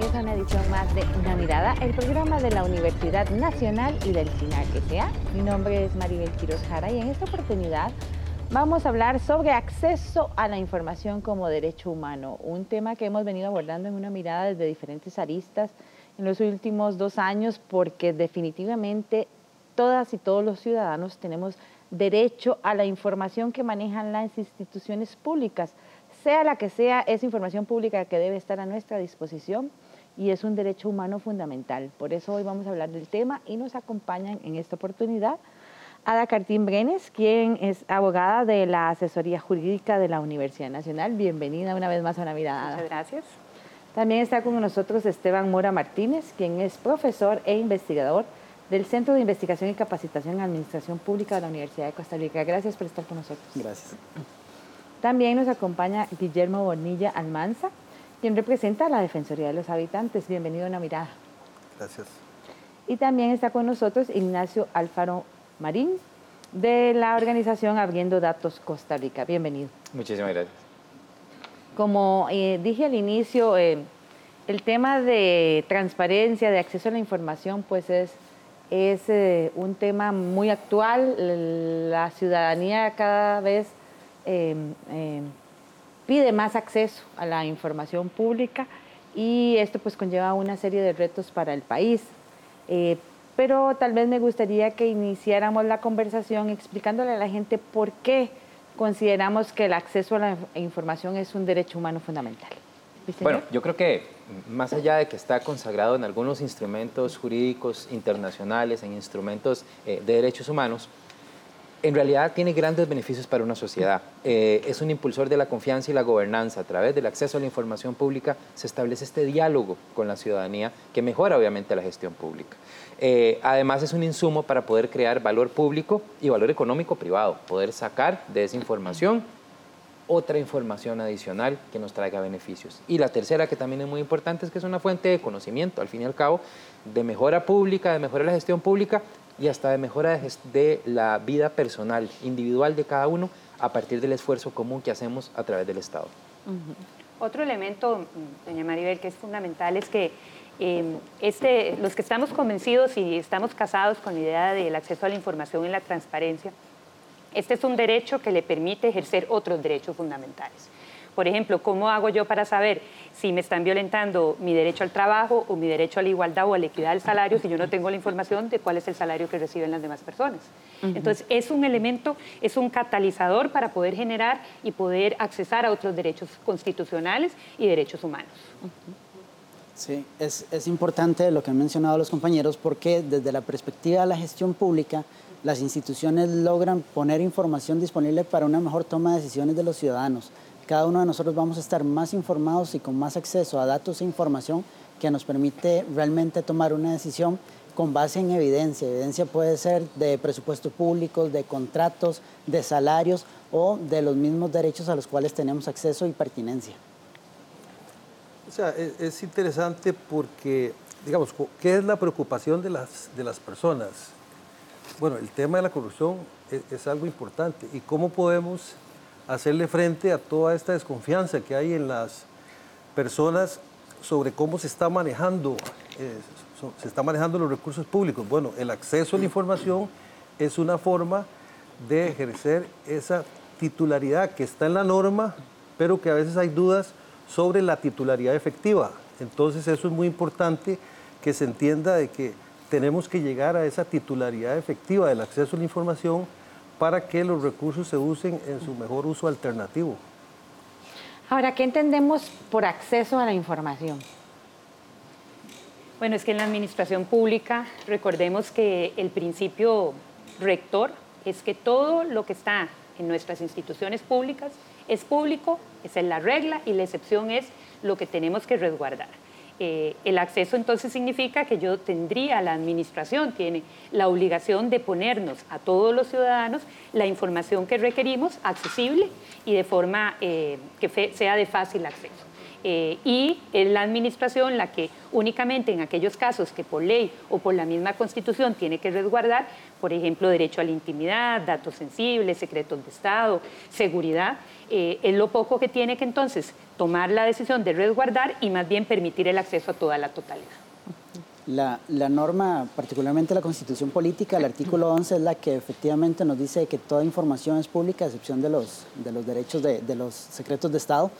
bienvenidos a una edición más de Una Mirada, el programa de la Universidad Nacional y del SINAC S.A. Mi nombre es Maribel Quiroz Jara y en esta oportunidad vamos a hablar sobre acceso a la información como derecho humano, un tema que hemos venido abordando en una mirada desde diferentes aristas en los últimos dos años porque definitivamente todas y todos los ciudadanos tenemos derecho a la información que manejan las instituciones públicas sea la que sea, es información pública que debe estar a nuestra disposición y es un derecho humano fundamental. Por eso hoy vamos a hablar del tema y nos acompañan en esta oportunidad Ada Cartín Brenes, quien es abogada de la Asesoría Jurídica de la Universidad Nacional. Bienvenida una vez más a una mirada. Muchas gracias. También está con nosotros Esteban Mora Martínez, quien es profesor e investigador del Centro de Investigación y Capacitación en Administración Pública de la Universidad de Costa Rica. Gracias por estar con nosotros. Gracias. También nos acompaña Guillermo Bonilla Almanza, quien representa a la Defensoría de los Habitantes. Bienvenido a una mirada. Gracias. Y también está con nosotros Ignacio Alfaro Marín, de la organización Abriendo Datos Costa Rica. Bienvenido. Muchísimas gracias. Como eh, dije al inicio, eh, el tema de transparencia, de acceso a la información, pues es, es eh, un tema muy actual. La ciudadanía cada vez pide más acceso a la información pública y esto pues conlleva una serie de retos para el país. Eh, pero tal vez me gustaría que iniciáramos la conversación explicándole a la gente por qué consideramos que el acceso a la información es un derecho humano fundamental. Bueno, yo creo que más allá de que está consagrado en algunos instrumentos jurídicos internacionales, en instrumentos eh, de derechos humanos, en realidad tiene grandes beneficios para una sociedad. Eh, es un impulsor de la confianza y la gobernanza. A través del acceso a la información pública se establece este diálogo con la ciudadanía que mejora obviamente la gestión pública. Eh, además es un insumo para poder crear valor público y valor económico privado, poder sacar de esa información otra información adicional que nos traiga beneficios. Y la tercera, que también es muy importante, es que es una fuente de conocimiento, al fin y al cabo, de mejora pública, de mejora de la gestión pública y hasta de mejora de, la vida personal, individual de cada uno, a partir del esfuerzo común que hacemos a través del Estado. Otro elemento, doña Maribel, que es fundamental es que em, este, los que estamos convencidos y estamos casados con la idea del acceso a la información y la transparencia, este es un derecho que le permite ejercer otros derechos fundamentales. Por ejemplo, ¿cómo hago yo para saber si me están violentando mi derecho al trabajo o mi derecho a la igualdad o a la equidad del salario si yo no tengo la información de cuál es el salario que reciben las demás personas? Entonces, es un elemento, es un catalizador para poder generar y poder accesar a otros derechos constitucionales y derechos humanos. Sí, es, es importante lo que han mencionado los compañeros porque desde la perspectiva de la gestión pública, las instituciones logran poner información disponible para una mejor toma de decisiones de los ciudadanos cada uno de nosotros vamos a estar más informados y con más acceso a datos e información que nos permite realmente tomar una decisión con base en evidencia. Evidencia puede ser de presupuestos públicos, de contratos, de salarios o de los mismos derechos a los cuales tenemos acceso y pertinencia. O sea, es, interesante porque, digamos, ¿qué es la preocupación de las, de las personas? Bueno, el tema de la corrupción es, es algo importante y cómo podemos hacerle frente a toda esta desconfianza que hay en las personas sobre cómo se está manejando, eh, se está manejando los recursos públicos. Bueno, el acceso a la información es una forma de ejercer esa titularidad que está en la norma, pero que a veces hay dudas sobre la titularidad efectiva. Entonces eso es muy importante que se entienda de que tenemos que llegar a esa titularidad efectiva del acceso a la información para que los recursos se usen en su mejor uso alternativo. Ahora, ¿qué entendemos por acceso a la información? Bueno, es que en la administración pública recordemos que el principio rector es que todo lo que está en nuestras instituciones públicas es público, esa es la regla y la excepción es lo que tenemos que resguardar. Eh, el acceso entonces significa que yo tendría, la administración tiene la obligación de ponernos a todos los ciudadanos la información que requerimos accesible y de forma eh, que sea de fácil acceso. Eh, y es la administración la que únicamente en aquellos casos que por ley o por la misma constitución tiene que resguardar, por ejemplo, derecho a la intimidad, datos sensibles, secretos de Estado, seguridad, eh, es lo poco que tiene que entonces tomar la decisión de resguardar y más bien permitir el acceso a toda la totalidad. La, norma, particularmente la constitución política, el artículo 11 es la que efectivamente nos dice que toda información es pública, a excepción de los, de los derechos de, de los secretos de Estado.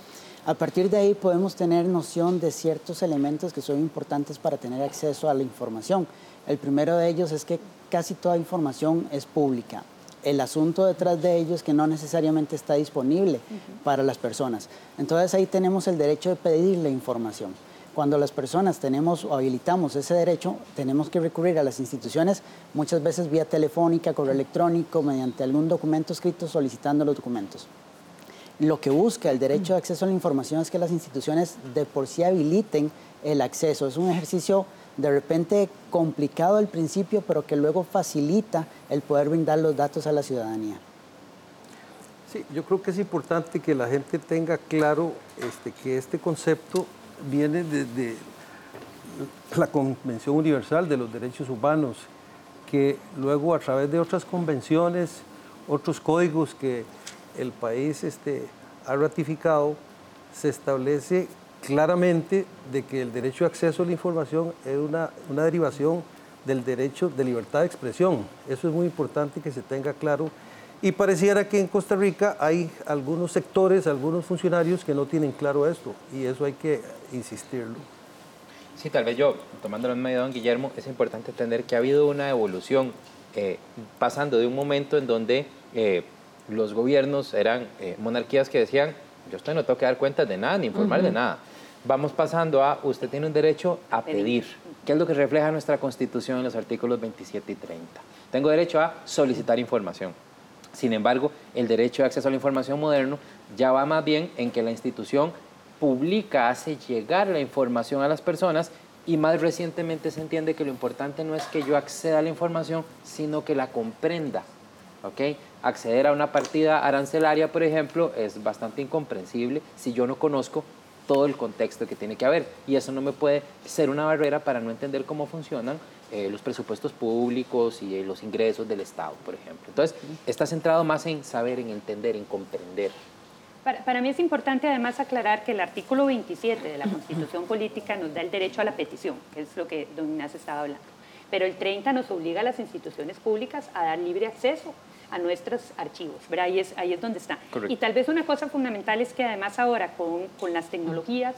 A partir de ahí podemos tener noción de ciertos elementos que son importantes para tener acceso a la información. El primero de ellos es que casi toda información es pública. El asunto detrás de ello es que no necesariamente está disponible para las personas. Entonces ahí tenemos el derecho de pedir la información. Cuando las personas tenemos o habilitamos ese derecho, tenemos que recurrir a las instituciones, muchas veces vía telefónica, correo electrónico, mediante algún documento escrito solicitando los documentos lo que busca el derecho de acceso a la información es que las instituciones de por sí habiliten el acceso. Es un ejercicio de repente complicado al principio, pero que luego facilita el poder brindar los datos a la ciudadanía. Sí, yo creo que es importante que la gente tenga claro este, que este concepto viene desde la Convención Universal de los Derechos Humanos, que luego a través de otras convenciones, otros códigos que el país este, ha ratificado, se establece claramente de que el derecho de acceso a la información es una, una derivación del derecho de libertad de expresión. Eso es muy importante que se tenga claro. Y pareciera que en Costa Rica hay algunos sectores, algunos funcionarios que no tienen claro esto, y eso hay que insistirlo. Sí, tal vez yo, tomando la misma don Guillermo, es importante entender que ha habido una evolución eh, pasando de un momento en donde eh, los gobiernos eran eh, monarquías que decían, yo usted no tengo que dar cuentas de nada, ni informar de nada. Vamos pasando a, usted tiene un derecho a pedir, que es lo que refleja nuestra constitución en los artículos 27 y 30. Tengo derecho a solicitar información. Sin embargo, el derecho de acceso a la información moderno ya va más bien en que la institución publica, hace llegar la información a las personas y más recientemente se entiende que lo importante no es que yo acceda a la información, sino que la comprenda. ¿okay? Acceder a una partida arancelaria, por ejemplo, es bastante incomprensible si yo no conozco todo el contexto que tiene que haber. Y eso no me puede ser una barrera para no entender cómo funcionan eh, los presupuestos públicos y eh, los ingresos del Estado, por ejemplo. Entonces, está centrado más en saber, en entender, en comprender. Para, para, mí es importante además aclarar que el artículo 27 de la Constitución Política nos da el derecho a la petición, que es lo que don Ignacio estaba hablando. Pero el 30 nos obliga a las instituciones públicas a dar libre acceso a nuestros archivos. Ahí, es, ahí es donde está. Y tal vez una cosa fundamental es que además ahora con, con las tecnologías,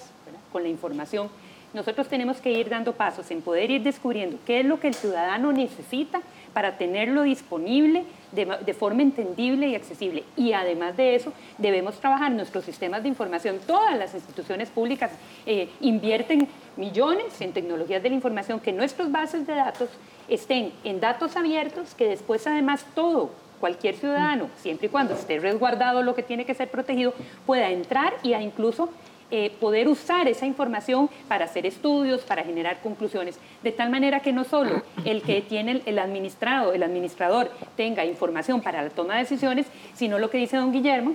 con la información, nosotros tenemos que ir dando pasos en poder ir descubriendo qué es lo que el ciudadano necesita para tenerlo disponible de, de, forma entendible y accesible. Y además de eso, debemos trabajar nuestros sistemas de información. Todas las instituciones públicas eh, invierten millones en tecnologías de la información, que nuestras bases de datos estén en datos abiertos, que después además todo cualquier ciudadano, siempre y cuando esté resguardado lo que tiene que ser protegido, pueda entrar y incluso eh, poder usar esa información para hacer estudios, para generar conclusiones, de tal manera que no solo el que tiene el, administrado, el administrador tenga información para la toma de decisiones, sino lo que dice don Guillermo,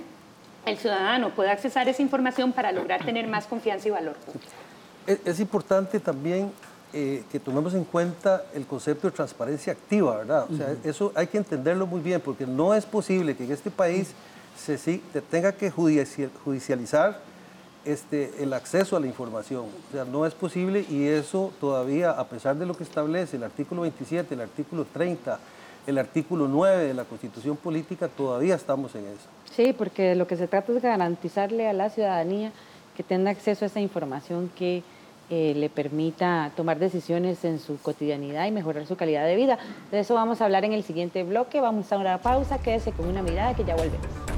el ciudadano pueda accesar esa información para lograr tener más confianza y valor. Es importante también eh, que tomemos en cuenta el concepto de transparencia activa, ¿verdad? O sea, eso hay que entenderlo muy bien, porque no es posible que en este país se, tenga que judicializar este, el acceso a la información. O sea, no es posible y eso todavía, a pesar de lo que establece el artículo 27, el artículo 30, el artículo 9 de la Constitución Política, todavía estamos en eso. Sí, porque lo que se trata es garantizarle a la ciudadanía que tenga acceso a esa información que eh, le permita tomar decisiones en su cotidianidad y mejorar su calidad de vida. De eso vamos a hablar en el siguiente bloque. Vamos a una pausa, quédese con una mirada que ya volvemos.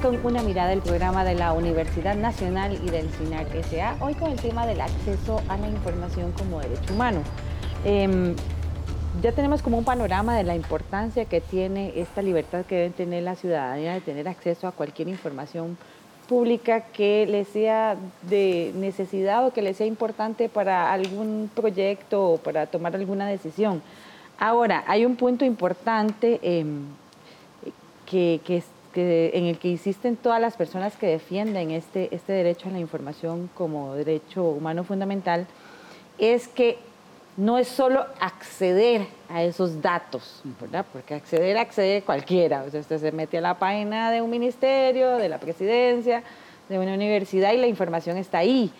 Con una mirada del programa de la Universidad Nacional y del CINAR SA, hoy con el tema del acceso a la información como derecho humano. Em, ya tenemos como un panorama de la importancia que tiene esta libertad que debe tener la ciudadanía de tener acceso a cualquier información pública que le sea de necesidad o que le sea importante para algún proyecto o para tomar alguna decisión. Ahora, hay un punto importante em, que, en el que insisten todas las personas que defienden este, este derecho a la información como derecho humano fundamental, es que no es solo acceder a esos datos, ¿verdad? Porque acceder, accede cualquiera. O sea, usted se mete a la página de un ministerio, de la presidencia, de una universidad y la información está ahí.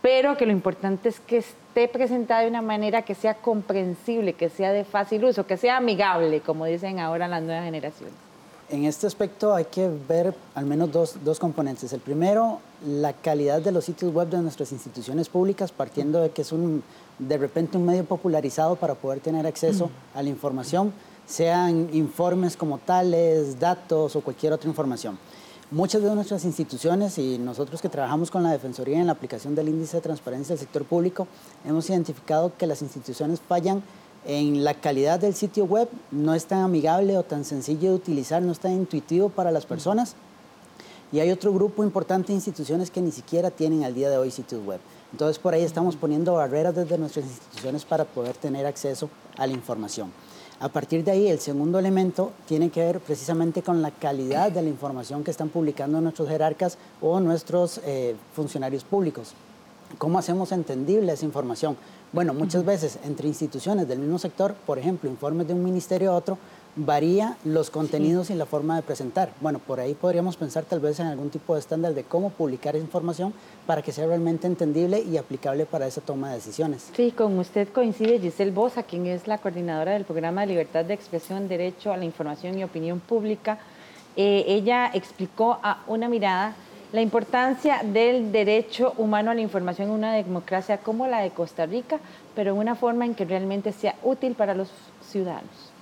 Pero que lo importante es que esté presentada de una manera que sea comprensible, que sea de fácil uso, que sea amigable, como dicen ahora las nuevas generaciones. En este aspecto hay que ver al menos dos, dos, componentes. El primero, la calidad de los sitios web de nuestras instituciones públicas, partiendo de que es un, de repente un medio popularizado para poder tener acceso a la información, sean informes como tales, datos o cualquier otra información. Muchas de nuestras instituciones y nosotros que trabajamos con la Defensoría en la aplicación del índice de transparencia del sector público, hemos identificado que las instituciones fallan en la calidad del sitio web, no es tan amigable o tan sencillo de utilizar, no es tan intuitivo para las personas. Y hay otro grupo importante de instituciones que ni siquiera tienen al día de hoy sitios web. Entonces por ahí estamos poniendo barreras desde nuestras instituciones para poder tener acceso a la información. A partir de ahí, el segundo elemento tiene que ver precisamente con la calidad de la información que están publicando nuestros jerarcas o nuestros eh, funcionarios públicos. ¿Cómo hacemos entendible esa información? Bueno, muchas veces entre instituciones del mismo sector, por ejemplo, informes de un ministerio a otro, varía los contenidos y la forma de presentar. Bueno, por ahí podríamos pensar tal vez en algún tipo de estándar de cómo publicar esa información para que sea realmente entendible y aplicable para esa toma de decisiones. Sí, con usted coincide Giselle Bosa, quien es la coordinadora del programa de libertad de expresión, derecho a la información y opinión pública. Eh, ella explicó a una mirada la importancia del derecho humano a la información en una democracia como la de Costa Rica, pero en una forma en que realmente sea útil para los ciudadanos.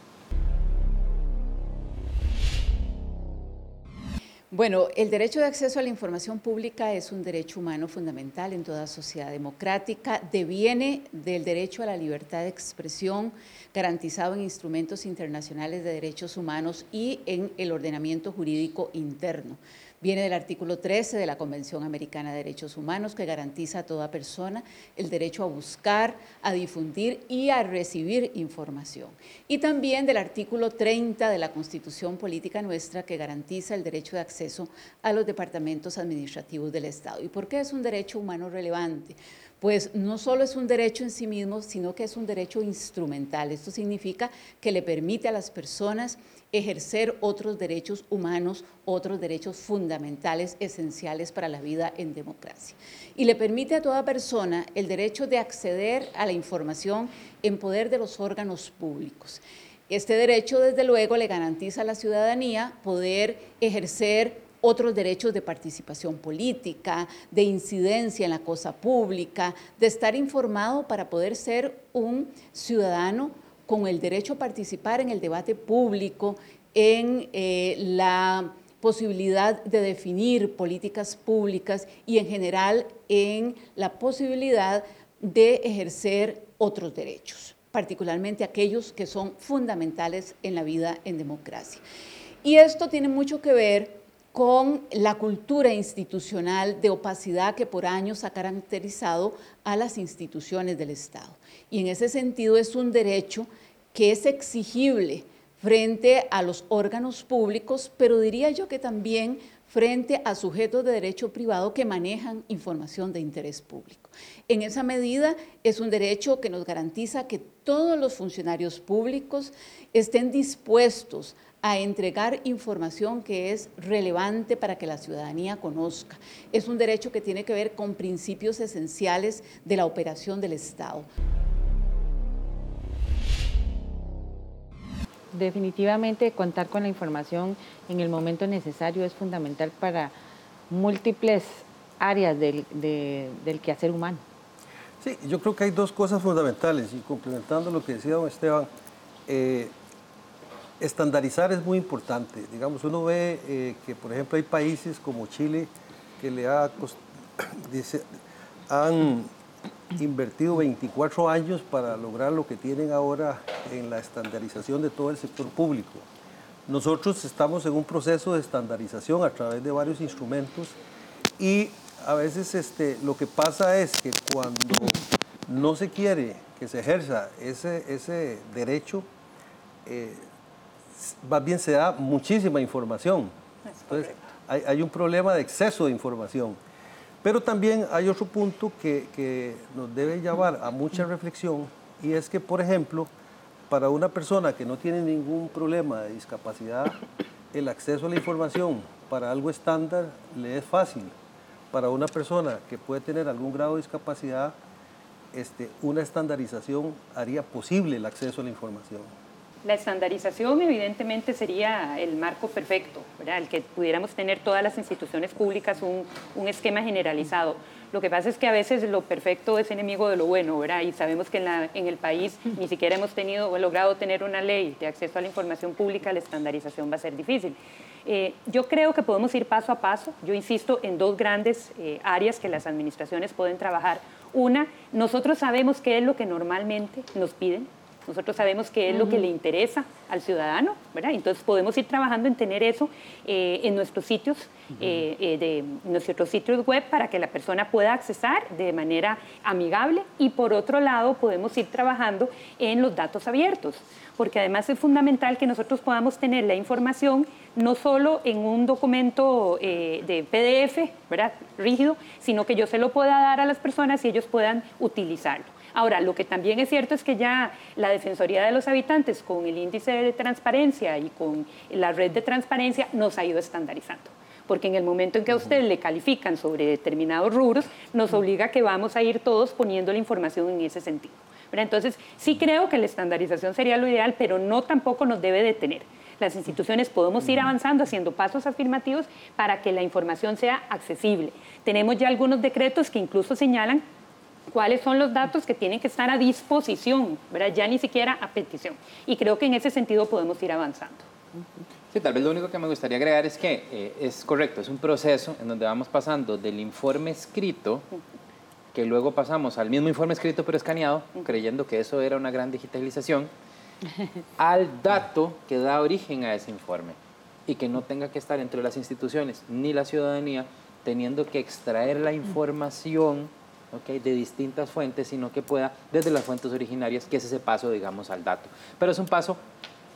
Bueno, el derecho de acceso a la información pública es un derecho humano fundamental en toda sociedad democrática, deviene del derecho a la libertad de expresión garantizado en instrumentos internacionales de derechos humanos y en el ordenamiento jurídico interno. Viene del artículo 13 de la Convención Americana de Derechos Humanos que garantiza a toda persona el derecho a buscar, a difundir y a recibir información. Y también del artículo 30 de la Constitución Política Nuestra que garantiza el derecho de acceso a los departamentos administrativos del Estado. ¿Y por qué es un derecho humano relevante? pues no solo es un derecho en sí mismo, sino que es un derecho instrumental. Esto significa que le permite a las personas ejercer otros derechos humanos, otros derechos fundamentales, esenciales para la vida en democracia. Y le permite a toda persona el derecho de acceder a la información en poder de los órganos públicos. Este derecho, desde luego, le garantiza a la ciudadanía poder ejercer otros derechos de participación política, de incidencia en la cosa pública, de estar informado para poder ser un ciudadano con el derecho a participar en el debate público, en eh, la posibilidad de definir políticas públicas y en general en la posibilidad de ejercer otros derechos, particularmente aquellos que son fundamentales en la vida en democracia. Y esto tiene mucho que ver con la cultura institucional de opacidad que por años ha caracterizado a las instituciones del Estado. Y en ese sentido es un derecho que es exigible frente a los órganos públicos, pero diría yo que también frente a sujetos de derecho privado que manejan información de interés público. En esa medida es un derecho que nos garantiza que todos los funcionarios públicos estén dispuestos a entregar información que es relevante para que la ciudadanía conozca. Es un derecho que tiene que ver con principios esenciales de la operación del Estado. Definitivamente contar con la información en el momento necesario es fundamental para múltiples áreas del, quehacer humano. Sí, yo creo que hay dos cosas fundamentales y complementando lo que decía don Esteban, eh, estandarizar es muy importante. Digamos, uno ve eh, que, por ejemplo, hay países como Chile que le ha, dice, han invertido 24 años para lograr lo que tienen ahora en la estandarización de todo el sector público. Nosotros estamos en un proceso de estandarización a través de varios instrumentos y a veces este, lo que pasa es que cuando no se quiere que se ejerza ese, ese derecho, eh, más bien se da muchísima información. Entonces, hay, hay, un problema de exceso de información. Pero también hay otro punto que, nos debe llevar a mucha reflexión y es que, por ejemplo, para una persona que no tiene ningún problema de discapacidad, el acceso a la información para algo estándar le es fácil. Para una persona que puede tener algún grado de discapacidad, este, una estandarización haría posible el acceso a la información. La estandarización evidentemente sería el marco perfecto, el que pudiéramos tener todas las instituciones públicas un, esquema generalizado. Lo que pasa es que a veces lo perfecto es enemigo de lo bueno, ¿verdad? y sabemos que en el país ni siquiera hemos tenido o logrado tener una ley de acceso a la información pública, la estandarización va a ser difícil. Eh, yo creo que podemos ir paso a paso. Yo insisto en dos grandes eh, áreas que las administraciones pueden trabajar. Una, nosotros sabemos qué es lo que normalmente nos piden, nosotros sabemos qué es lo que le interesa al ciudadano, ¿verdad? Entonces podemos ir trabajando en tener eso eh, en nuestros sitios, eh, eh, de nuestros sitios web para que la persona pueda accesar de manera amigable y por otro lado podemos ir trabajando en los datos abiertos, porque además es fundamental que nosotros podamos tener la información no solo en un documento de PDF, ¿verdad? Rígido, sino que yo se lo pueda dar a las personas y ellos puedan utilizarlo. Ahora, lo que también es cierto es que ya la Defensoría de los Habitantes con el índice de transparencia y con la red de transparencia nos ha ido estandarizando porque en el momento en que a usted le califican sobre determinados rubros, nos obliga a que vamos a ir todos poniendo la información en ese sentido. Entonces, sí creo que la estandarización sería lo ideal, pero no tampoco nos debe detener. Las instituciones podemos ir avanzando haciendo pasos afirmativos para que la información sea accesible. Tenemos ya algunos decretos que incluso señalan cuáles son los datos que tienen que estar a disposición, ¿verdad? ya ni siquiera a petición. Y creo que en ese sentido podemos ir avanzando. Sí, tal vez lo único que me gustaría agregar es que eh, es correcto, es un proceso en donde vamos pasando del informe escrito, que luego pasamos al mismo informe escrito pero escaneado, creyendo que eso era una gran digitalización, al dato que da origen a ese informe y que no tenga que estar entre las instituciones ni la ciudadanía teniendo que extraer la información de distintas fuentes, sino que pueda desde las fuentes originarias, que es ese paso, digamos, al dato. Pero es un paso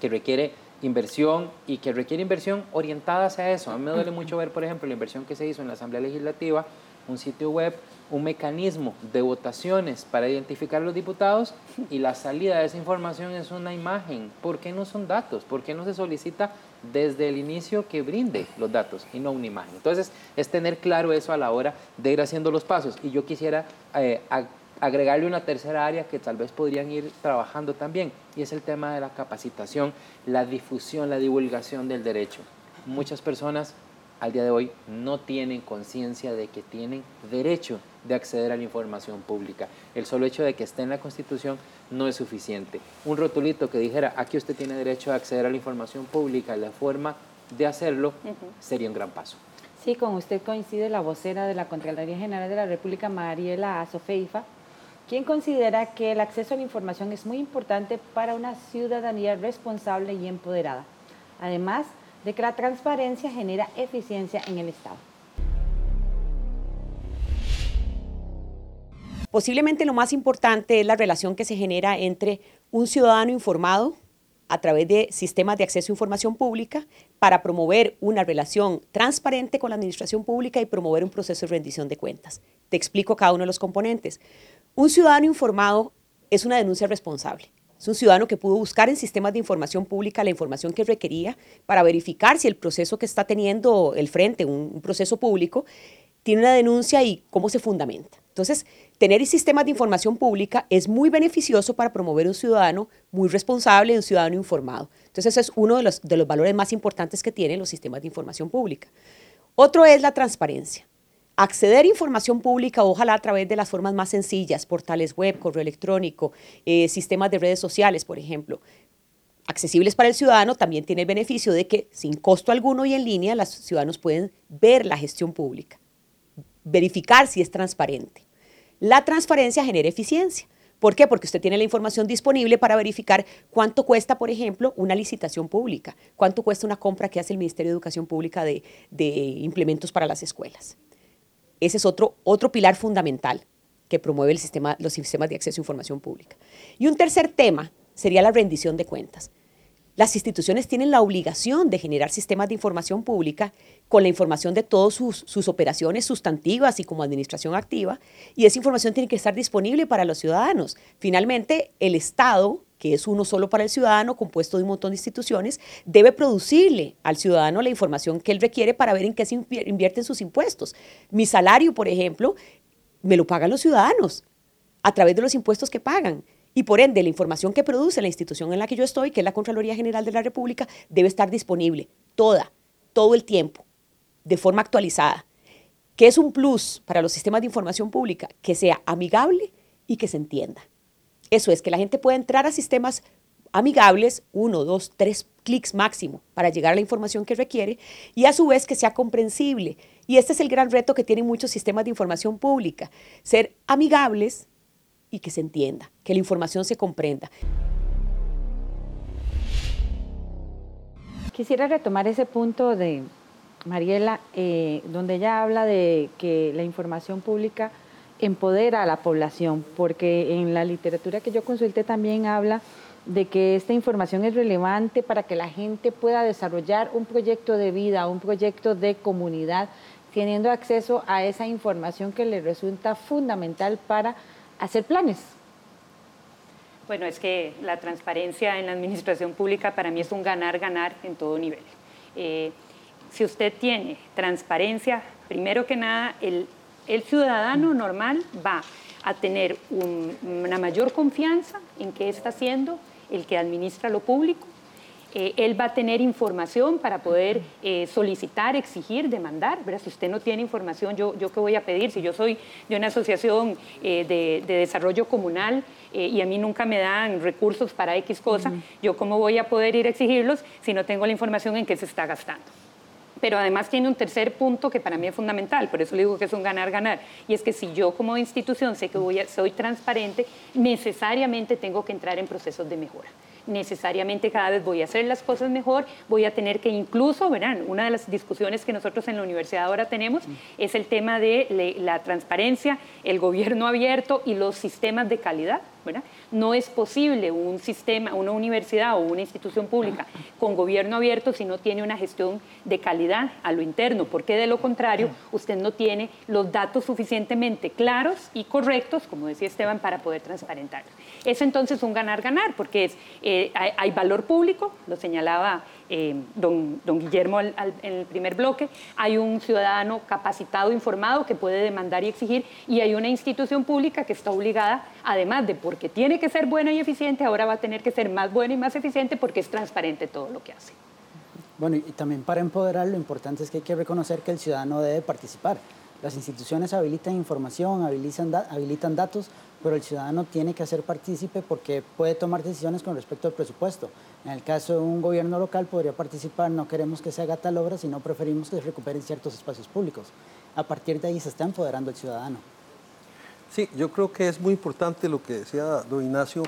que requiere inversión y que requiere inversión orientada hacia eso. A mí me duele mucho ver, por ejemplo, la inversión que se hizo en la Asamblea Legislativa, un sitio web, un mecanismo de votaciones para identificar a los diputados y la salida de esa información es una imagen. ¿Por qué no son datos? ¿Por qué no se solicita desde el inicio que brinde los datos y no una imagen? Entonces, es tener claro eso a la hora de ir haciendo los pasos. Y yo quisiera eh, agregarle una tercera área que tal vez podrían ir trabajando también, y es el tema de la capacitación, la difusión, la divulgación del derecho. Muchas personas al día de hoy no tienen conciencia de que tienen derecho de acceder a la información pública. El solo hecho de que esté en la Constitución no es suficiente. Un rotulito que dijera, aquí usted tiene derecho a acceder a la información pública, la forma de hacerlo sería un gran paso. Sí, con usted coincide la vocera de la Contraloría General de la República, Mariela Azofeifa, quien considera que el acceso a la información es muy importante para una ciudadanía responsable y empoderada. Además, de que la transparencia genera eficiencia en el Estado. Posiblemente lo más importante es la relación que se genera entre un ciudadano informado a través de sistemas de acceso a información pública para promover una relación transparente con la administración pública y promover un proceso de rendición de cuentas. Te explico cada uno de los componentes. Un ciudadano informado es una denuncia responsable. Es un ciudadano que pudo buscar en sistemas de información pública la información que requería para verificar si el proceso que está teniendo el frente, un, proceso público, tiene una denuncia y cómo se fundamenta. Entonces, tener sistemas de información pública es muy beneficioso para promover un ciudadano muy responsable y un ciudadano informado. Entonces, ese es uno de los, de los valores más importantes que tienen los sistemas de información pública. Otro es la transparencia acceder a información pública, ojalá a través de las formas más sencillas, portales web, correo electrónico, eh, sistemas de redes sociales, por ejemplo, accesibles para el ciudadano, también tiene el beneficio de que sin costo alguno y en línea, los ciudadanos pueden ver la gestión pública, verificar si es transparente. La transparencia genera eficiencia. ¿Por qué? Porque usted tiene la información disponible para verificar cuánto cuesta, por ejemplo, una licitación pública, cuánto cuesta una compra que hace el Ministerio de Educación Pública de, implementos para las escuelas. Ese es otro, otro pilar fundamental que promueve el sistema, los sistemas de acceso a información pública. Y un tercer tema sería la rendición de cuentas. Las instituciones tienen la obligación de generar sistemas de información pública con la información de todas sus, operaciones sustantivas y como administración activa, y esa información tiene que estar disponible para los ciudadanos. Finalmente, el Estado, que es uno solo para el ciudadano, compuesto de un montón de instituciones, debe producirle al ciudadano la información que él requiere para ver en qué se invierten sus impuestos. Mi salario, por ejemplo, me lo pagan los ciudadanos a través de los impuestos que pagan. Y por ende, la información que produce la institución en la que yo estoy, que es la Contraloría General de la República, debe estar disponible toda, todo el tiempo, de forma actualizada. ¿Qué es un plus para los sistemas de información pública? Que sea amigable y que se entienda. Eso es, que la gente pueda entrar a sistemas amigables, uno, dos, tres clics máximo para llegar a la información que requiere y a su vez que sea comprensible. Y este es el gran reto que tienen muchos sistemas de información pública, ser amigables, y que se entienda, que la información se comprenda. Quisiera retomar ese punto de Mariela, eh, donde ella habla de que la información pública empodera a la población, porque en la literatura que yo consulté también habla de que esta información es relevante para que la gente pueda desarrollar un proyecto de vida, un proyecto de comunidad, teniendo acceso a esa información que le resulta fundamental para hacer planes. Bueno, es que la transparencia en la administración pública para mí es un ganar-ganar en todo nivel. Eh, si usted tiene transparencia, primero que nada, el, ciudadano normal va a tener una mayor confianza en qué está haciendo el que administra lo público eh, él va a tener información para poder eh, solicitar, exigir, demandar. Si usted no tiene información, ¿yo, ¿yo qué voy a pedir? Si yo soy de una asociación eh, de, desarrollo comunal y a mí nunca me dan recursos para X cosa, ¿yo cómo voy a poder ir a exigirlos si no tengo la información en qué se está gastando? Pero además tiene un tercer punto que para mí es fundamental, por eso le digo que es un ganar-ganar, y es que si yo como institución sé que voy soy transparente, necesariamente tengo que entrar en procesos de mejora necesariamente cada vez voy a hacer las cosas mejor, voy a tener que incluso, verán, una de las discusiones que nosotros en la universidad ahora tenemos es el tema de la transparencia, el gobierno abierto y los sistemas de calidad. No es posible un sistema, una universidad o una institución pública con gobierno abierto si no tiene una gestión de calidad a lo interno, porque de lo contrario usted no tiene los datos suficientemente claros y correctos, como decía Esteban, para poder transparentarlos. Es entonces un ganar-ganar, porque es, eh, hay, valor público, lo señalaba eh, don, Guillermo en el primer bloque, hay un ciudadano capacitado, informado, que puede demandar y exigir, y hay una institución pública que está obligada, además de porque tiene que ser buena y eficiente, ahora va a tener que ser más buena y más eficiente porque es transparente todo lo que hace. Bueno, y también para empoderar lo importante es que hay que reconocer que el ciudadano debe participar. Las instituciones habilitan información, habilitan datos, pero el ciudadano tiene que ser partícipe porque puede tomar decisiones con respecto al presupuesto. En el caso de un gobierno local podría participar, no queremos que se haga tal obra, sino preferimos que se recuperen ciertos espacios públicos. A partir de ahí se está empoderando el ciudadano. Sí, yo creo que es muy importante lo que decía don Ignacio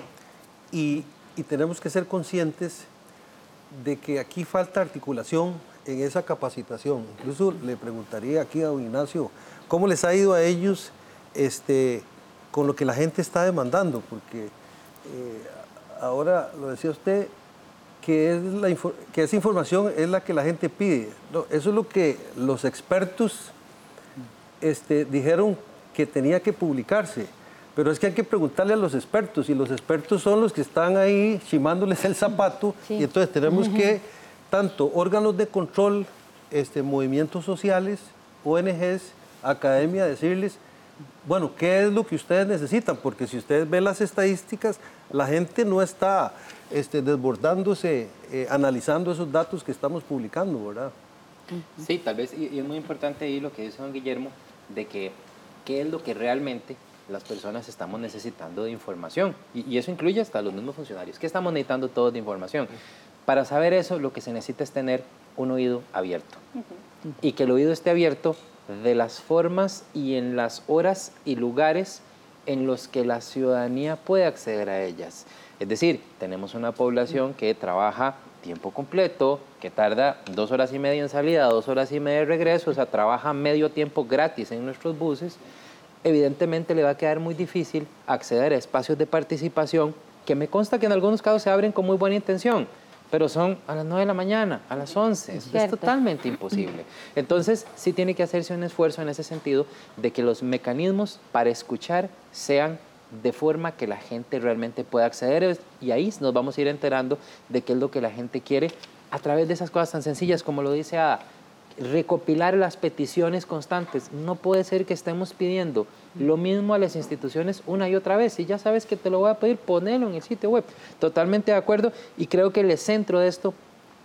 y, y tenemos que ser conscientes de que aquí falta articulación en esa capacitación. Incluso le preguntaría aquí a don Ignacio, ¿cómo les ha ido a ellos este, con lo que la gente está demandando? Porque eh, ahora lo decía usted, que, es la, que esa información es la que la gente pide. eso es lo que los expertos este, dijeron que tenía que publicarse. Pero es que hay que preguntarle a los expertos y los expertos son los que están ahí chimándoles el zapato y entonces tenemos que tanto órganos de control, este, movimientos sociales, ONGs, academia, decirles, bueno, ¿qué es lo que ustedes necesitan? Porque si ustedes ven las estadísticas, la gente no está este, desbordándose, eh, analizando esos datos que estamos publicando, ¿verdad? Sí, tal vez, y, es muy importante ahí lo que dice don Guillermo, de que qué es lo que realmente las personas estamos necesitando de información. Y, y, eso incluye hasta los mismos funcionarios. ¿Qué estamos necesitando todos de información? Para saber eso, lo que se necesita es tener un oído abierto. Y que el oído esté abierto de las formas y en las horas y lugares en los que la ciudadanía puede acceder a ellas. Es decir, tenemos una población que trabaja tiempo completo, que tarda dos horas y media en salida, dos horas y media de regreso, o sea, trabaja medio tiempo gratis en nuestros buses, evidentemente le va a quedar muy difícil acceder a espacios de participación que me consta que en algunos casos se abren con muy buena intención, pero son a las 9 de la mañana, a las 11. Es, es totalmente imposible. Entonces, sí tiene que hacerse un esfuerzo en ese sentido de que los mecanismos para escuchar sean de forma que la gente realmente pueda acceder y ahí nos vamos a ir enterando de qué es lo que la gente quiere a través de esas cosas tan sencillas como lo dice Ada, recopilar las peticiones constantes. No puede ser que estemos pidiendo lo mismo a las instituciones una y otra vez. Si ya sabes que te lo voy a pedir, ponelo en el sitio web. Totalmente de acuerdo y creo que el centro de esto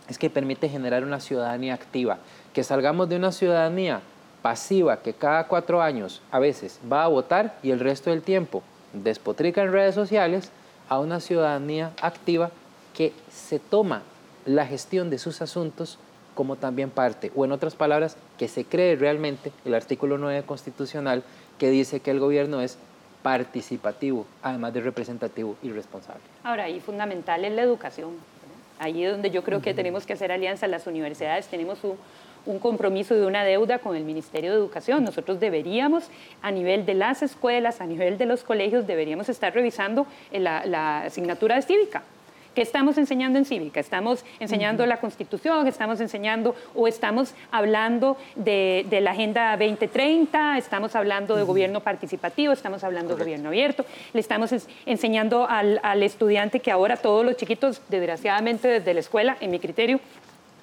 es que permite generar una ciudadanía activa, que salgamos de una ciudadanía pasiva que cada cuatro años a veces va a votar y el resto del tiempo despotrica en redes sociales a una ciudadanía activa que se toma la gestión de sus asuntos como también parte, o en otras palabras, que se cree realmente el artículo 9 constitucional que dice que el gobierno es participativo, además de representativo y responsable. Ahora, y fundamental es la educación. Ahí es donde yo creo que tenemos que hacer alianza. Las universidades tenemos un, un compromiso de una deuda con el Ministerio de Educación. Nosotros deberíamos, a nivel de las escuelas, a nivel de los colegios, deberíamos estar revisando la, la asignatura de cívica. ¿Qué estamos enseñando en cívica? ¿Estamos enseñando la Constitución? ¿Estamos enseñando o estamos hablando de, de la Agenda 2030? ¿Estamos hablando de gobierno participativo? ¿Estamos hablando de gobierno abierto? ¿Le estamos enseñando al, al estudiante que ahora todos los chiquitos, desgraciadamente desde la escuela, en mi criterio,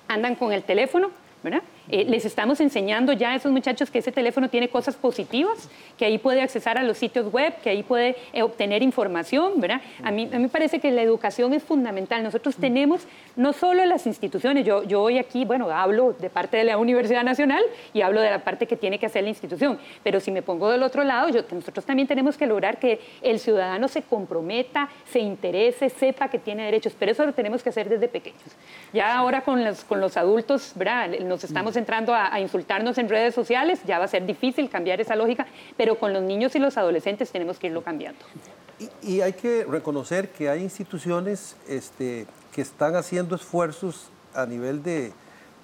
andan con el teléfono? ¿verdad? Eh, les estamos enseñando ya a esos muchachos que ese teléfono tiene cosas positivas, que ahí puede accesar a los sitios web, que ahí puede eh, obtener información, ¿verdad? A mí, a mí parece que la educación es fundamental. Nosotros tenemos no solo las instituciones, yo, yo hoy aquí, bueno, hablo de parte de la Universidad Nacional y hablo de la parte que tiene que hacer la institución, pero si me pongo del otro lado, yo, nosotros también tenemos que lograr que el ciudadano se comprometa, se interese, sepa que tiene derechos, pero eso lo tenemos que hacer desde pequeños. Ya ahora con los, con los adultos, ¿verdad? Nos estamos entrando a, a, insultarnos en redes sociales, ya va a ser difícil cambiar esa lógica, pero con los niños y los adolescentes tenemos que irlo cambiando. Y, y hay que reconocer que hay instituciones este, que están haciendo esfuerzos a nivel de,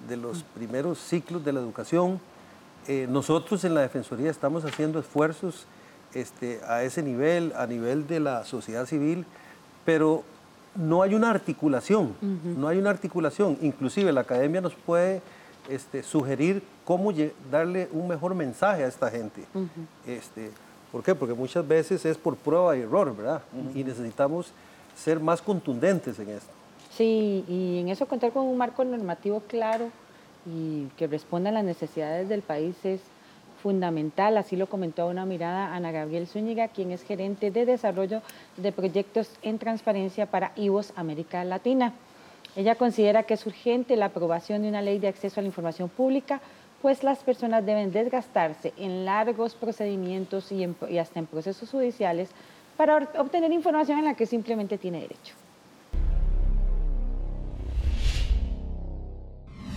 de los primeros ciclos de la educación. Eh, nosotros en la Defensoría estamos haciendo esfuerzos este, a ese nivel, a nivel de la sociedad civil, pero no hay una articulación, uh -huh. no hay una articulación. Inclusive la academia nos puede este, sugerir cómo darle un mejor mensaje a esta gente. Uh -huh. este, ¿Por qué? Porque muchas veces es por prueba y error, ¿verdad? Uh -huh. Y necesitamos ser más contundentes en esto. Sí, y en eso contar con un marco normativo claro y que responda a las necesidades del país es fundamental, así lo comentó a una mirada Ana Gabriel Zúñiga, quien es gerente de desarrollo de proyectos en transparencia para IVOS América Latina. Ella considera que es urgente la aprobación de una ley de acceso a la información pública, pues las personas deben desgastarse en largos procedimientos y, hasta en procesos judiciales para obtener información en la que simplemente tiene derecho.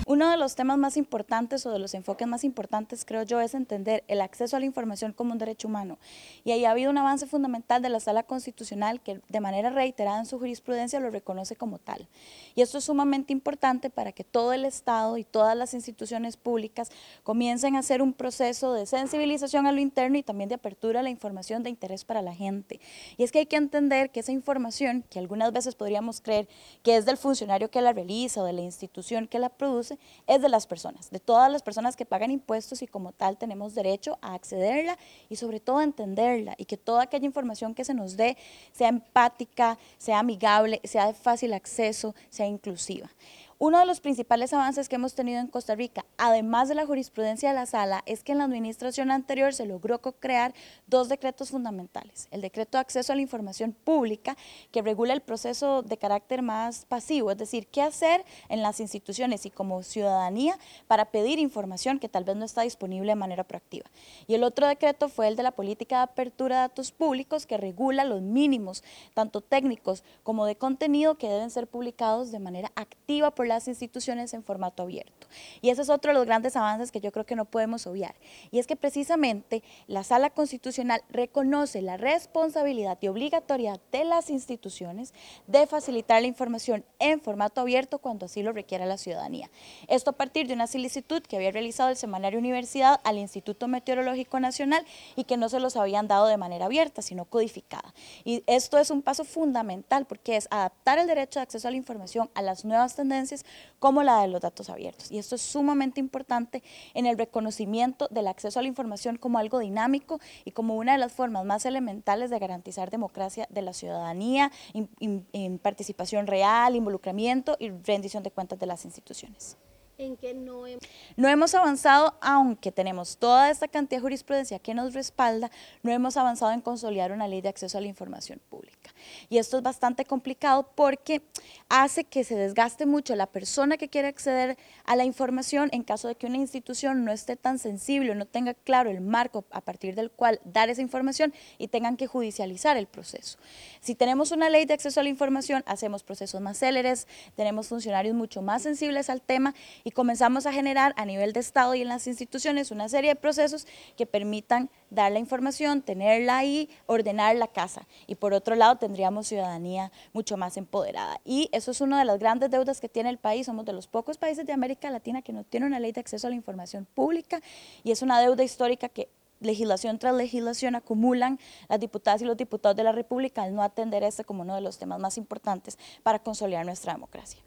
Uno de los temas más importantes o de los enfoques más importantes, creo yo, es entender el acceso a la información como un derecho humano. Y ahí ha habido un avance fundamental de la Sala Constitucional que de manera reiterada en su jurisprudencia lo reconoce como tal. Y esto es sumamente importante para que todo el Estado y todas las instituciones públicas comiencen a hacer un proceso de sensibilización a lo interno y también de apertura a la información de interés para la gente. Y es que hay que entender que esa información, que algunas veces podríamos creer que es del funcionario que la realiza o de la institución que la produce, es de las personas, de todas las personas que pagan impuestos y como tal tenemos derecho a accederla y sobre todo a entenderla y que toda aquella información que se nos dé sea empática, sea amigable, sea de fácil acceso, sea inclusiva. Uno de los principales avances que hemos tenido en Costa Rica, además de la jurisprudencia de la sala, es que en la administración anterior se logró crear dos decretos fundamentales. El decreto de acceso a la información pública, que regula el proceso de carácter más pasivo, es decir, qué hacer en las instituciones y como ciudadanía para pedir información que tal vez no está disponible de manera proactiva. Y el otro decreto fue el de la política de apertura de datos públicos, que regula los mínimos, tanto técnicos como de contenido, que deben ser publicados de manera activa por las instituciones en formato abierto. Y ese es otro de los grandes avances que yo creo que no podemos obviar. Y es que precisamente la Sala Constitucional reconoce la responsabilidad y obligatoriedad de las instituciones de facilitar la información en formato abierto cuando así lo requiera la ciudadanía. Esto a partir de una solicitud que había realizado el Semanario Universidad al Instituto Meteorológico Nacional y que no se los habían dado de manera abierta, sino codificada. Y esto es un paso fundamental porque es adaptar el derecho de acceso a la información a las nuevas tendencias como la de los datos abiertos. Y esto es sumamente importante en el reconocimiento del acceso a la información como algo dinámico y como una de las formas más elementales de garantizar democracia de la ciudadanía, en participación real, involucramiento y rendición de cuentas de las instituciones en que no hemos... no hemos avanzado, aunque tenemos toda esta cantidad de jurisprudencia que nos respalda, no hemos avanzado en consolidar una ley de acceso a la información pública. Y esto es bastante complicado porque hace que se desgaste mucho la persona que quiere acceder a la información en caso de que una institución no esté tan sensible o no tenga claro el marco a partir del cual dar esa información y tengan que judicializar el proceso. Si tenemos una ley de acceso a la información, hacemos procesos más céleres, tenemos funcionarios mucho más sensibles al tema y comenzamos a generar a nivel de Estado y en las instituciones una serie de procesos que permitan dar la información, tenerla ahí, ordenar la casa. Y por otro lado tendríamos ciudadanía mucho más empoderada. Y eso es una de las grandes deudas que tiene el país. Somos de los pocos países de América Latina que no tiene una ley de acceso a la información pública y es una deuda histórica que legislación tras legislación acumulan las diputadas y los diputados de la República al no atender este como uno de los temas más importantes para consolidar nuestra democracia.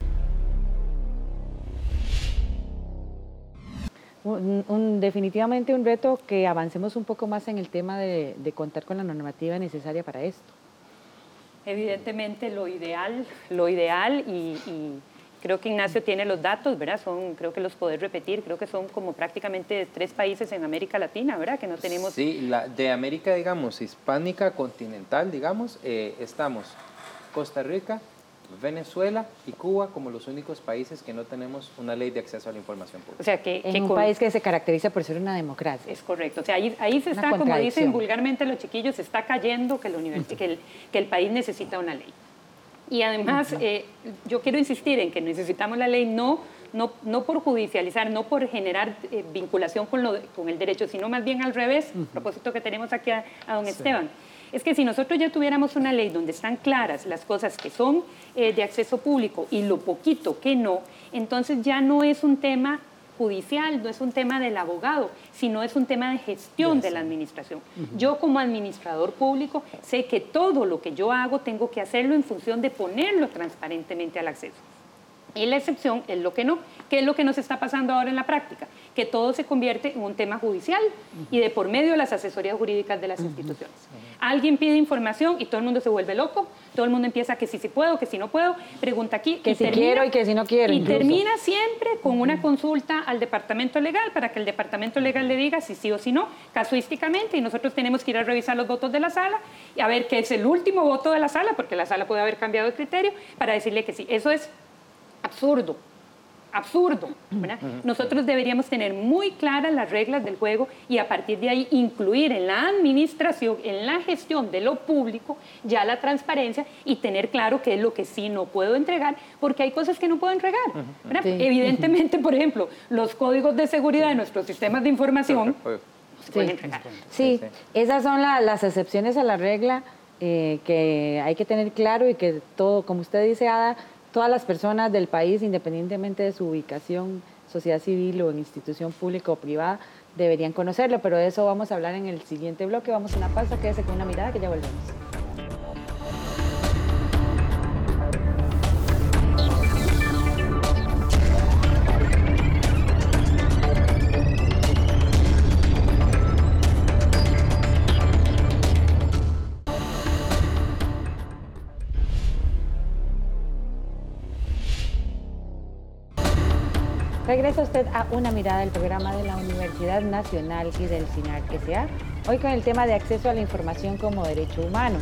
Definitivamente un reto que avancemos un poco más en el tema de, contar con la normativa necesaria para esto. Evidentemente lo ideal, lo ideal y, creo que Ignacio tiene los datos, ¿verdad? Son, creo que los podés repetir, creo que son como prácticamente tres países en América Latina, ¿verdad? Que no tenemos... Sí, la, de América, digamos, hispánica, continental, digamos, eh, estamos Costa Rica, Venezuela y Cuba como los únicos países que no tenemos una ley de acceso a la información pública. O sea, que, en un país que se caracteriza por ser una democracia. Es correcto. O sea, ahí, ahí se está, como dicen vulgarmente los chiquillos, se está cayendo que, el, que, el, que el país necesita una ley. Y además, eh, yo quiero insistir en que necesitamos la ley no, no, no por judicializar, no por generar eh, vinculación con, lo, con el derecho, sino más bien al revés, a propósito que tenemos aquí a, don Esteban es que si nosotros ya tuviéramos una ley donde están claras las cosas que son eh, de acceso público y lo poquito que no, entonces ya no es un tema judicial, no es un tema del abogado, sino es un tema de gestión de la administración. Yo como administrador público sé que todo lo que yo hago tengo que hacerlo en función de ponerlo transparentemente al acceso. Y la excepción es lo que no. ¿Qué es lo que nos está pasando ahora en la práctica? Que todo se convierte en un tema judicial y de por medio de las asesorías jurídicas de las instituciones. Alguien pide información y todo el mundo se vuelve loco, todo el mundo empieza que si sí, puedo, que si no puedo, pregunta aquí. Que si quiero y que si no quiero. Y termina siempre con una consulta al departamento legal para que el departamento legal le diga si sí o si no, casuísticamente, y nosotros tenemos que ir a revisar los votos de la sala y a ver qué es el último voto de la sala, porque la sala puede haber cambiado de criterio, para decirle que sí. Eso es absurdo, absurdo. Nosotros deberíamos tener muy claras las reglas del juego y a partir de ahí incluir en la administración, en la gestión de lo público, ya la transparencia y tener claro qué es lo que sí no puedo entregar, porque hay cosas que no puedo entregar. Evidentemente, por ejemplo, los códigos de seguridad de nuestros sistemas de información se pueden entregar. Sí, esas son las excepciones a la regla eh, que hay que tener claro y que todo, como usted dice, Ada, todas las personas del país, independientemente de su ubicación, sociedad civil o en institución pública o privada, deberían conocerlo, pero de eso vamos a hablar en el siguiente bloque. Vamos a una pausa, quédese con una mirada que ya volvemos. Regresa usted a una mirada del programa de la Universidad Nacional y del CINAR S.A. Hoy con el tema de acceso a la información como derecho humano.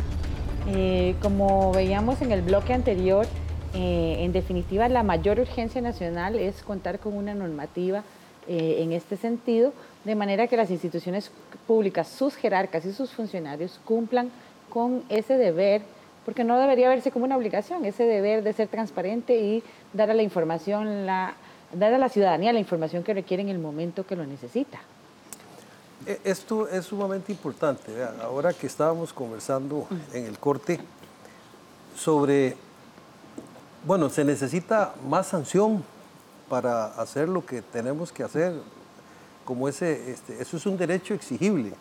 Eh, como veíamos en el bloque anterior, eh, en definitiva la mayor urgencia nacional es contar con una normativa eh, en este sentido, de manera que las instituciones públicas, sus jerarcas y sus funcionarios cumplan con ese deber porque no debería verse como una obligación, ese deber de ser transparente y dar a la información, la, dar a la ciudadanía la información que requiere en el momento que lo necesita. E, esto es sumamente importante. Ahora que estábamos conversando en el corte sobre, bueno, se necesita más sanción para hacer lo que tenemos que hacer, como ese, este, eso es un derecho exigible.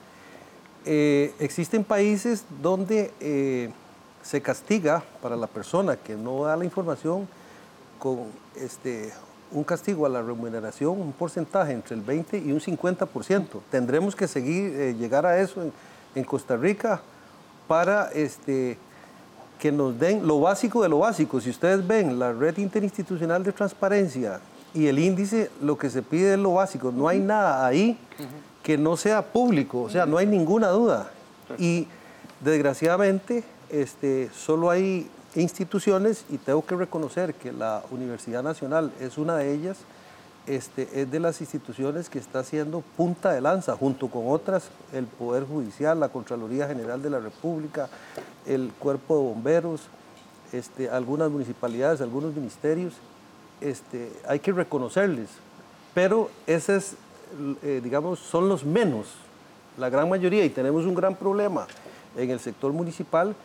Eh, existen países donde eh, se castiga para la persona que no da la información con este, un castigo a la remuneración, un porcentaje entre el 20 y un 50%. Tendremos que seguir, eh, llegar a eso en, Costa Rica para este, que nos den lo básico de lo básico. Si ustedes ven la red interinstitucional de transparencia y el índice, lo que se pide es lo básico. No hay nada ahí que no sea público, o sea, no hay ninguna duda. Y desgraciadamente, este, solo hay instituciones y tengo que reconocer que la Universidad Nacional es una de ellas, este, es de las instituciones que está haciendo punta de lanza, junto con otras, el Poder Judicial, la Contraloría General de la República, el Cuerpo de Bomberos, este, algunas municipalidades, algunos ministerios, este, hay que reconocerles, pero ese es, eh, digamos, son los menos, la gran mayoría, y tenemos un gran problema en el sector municipal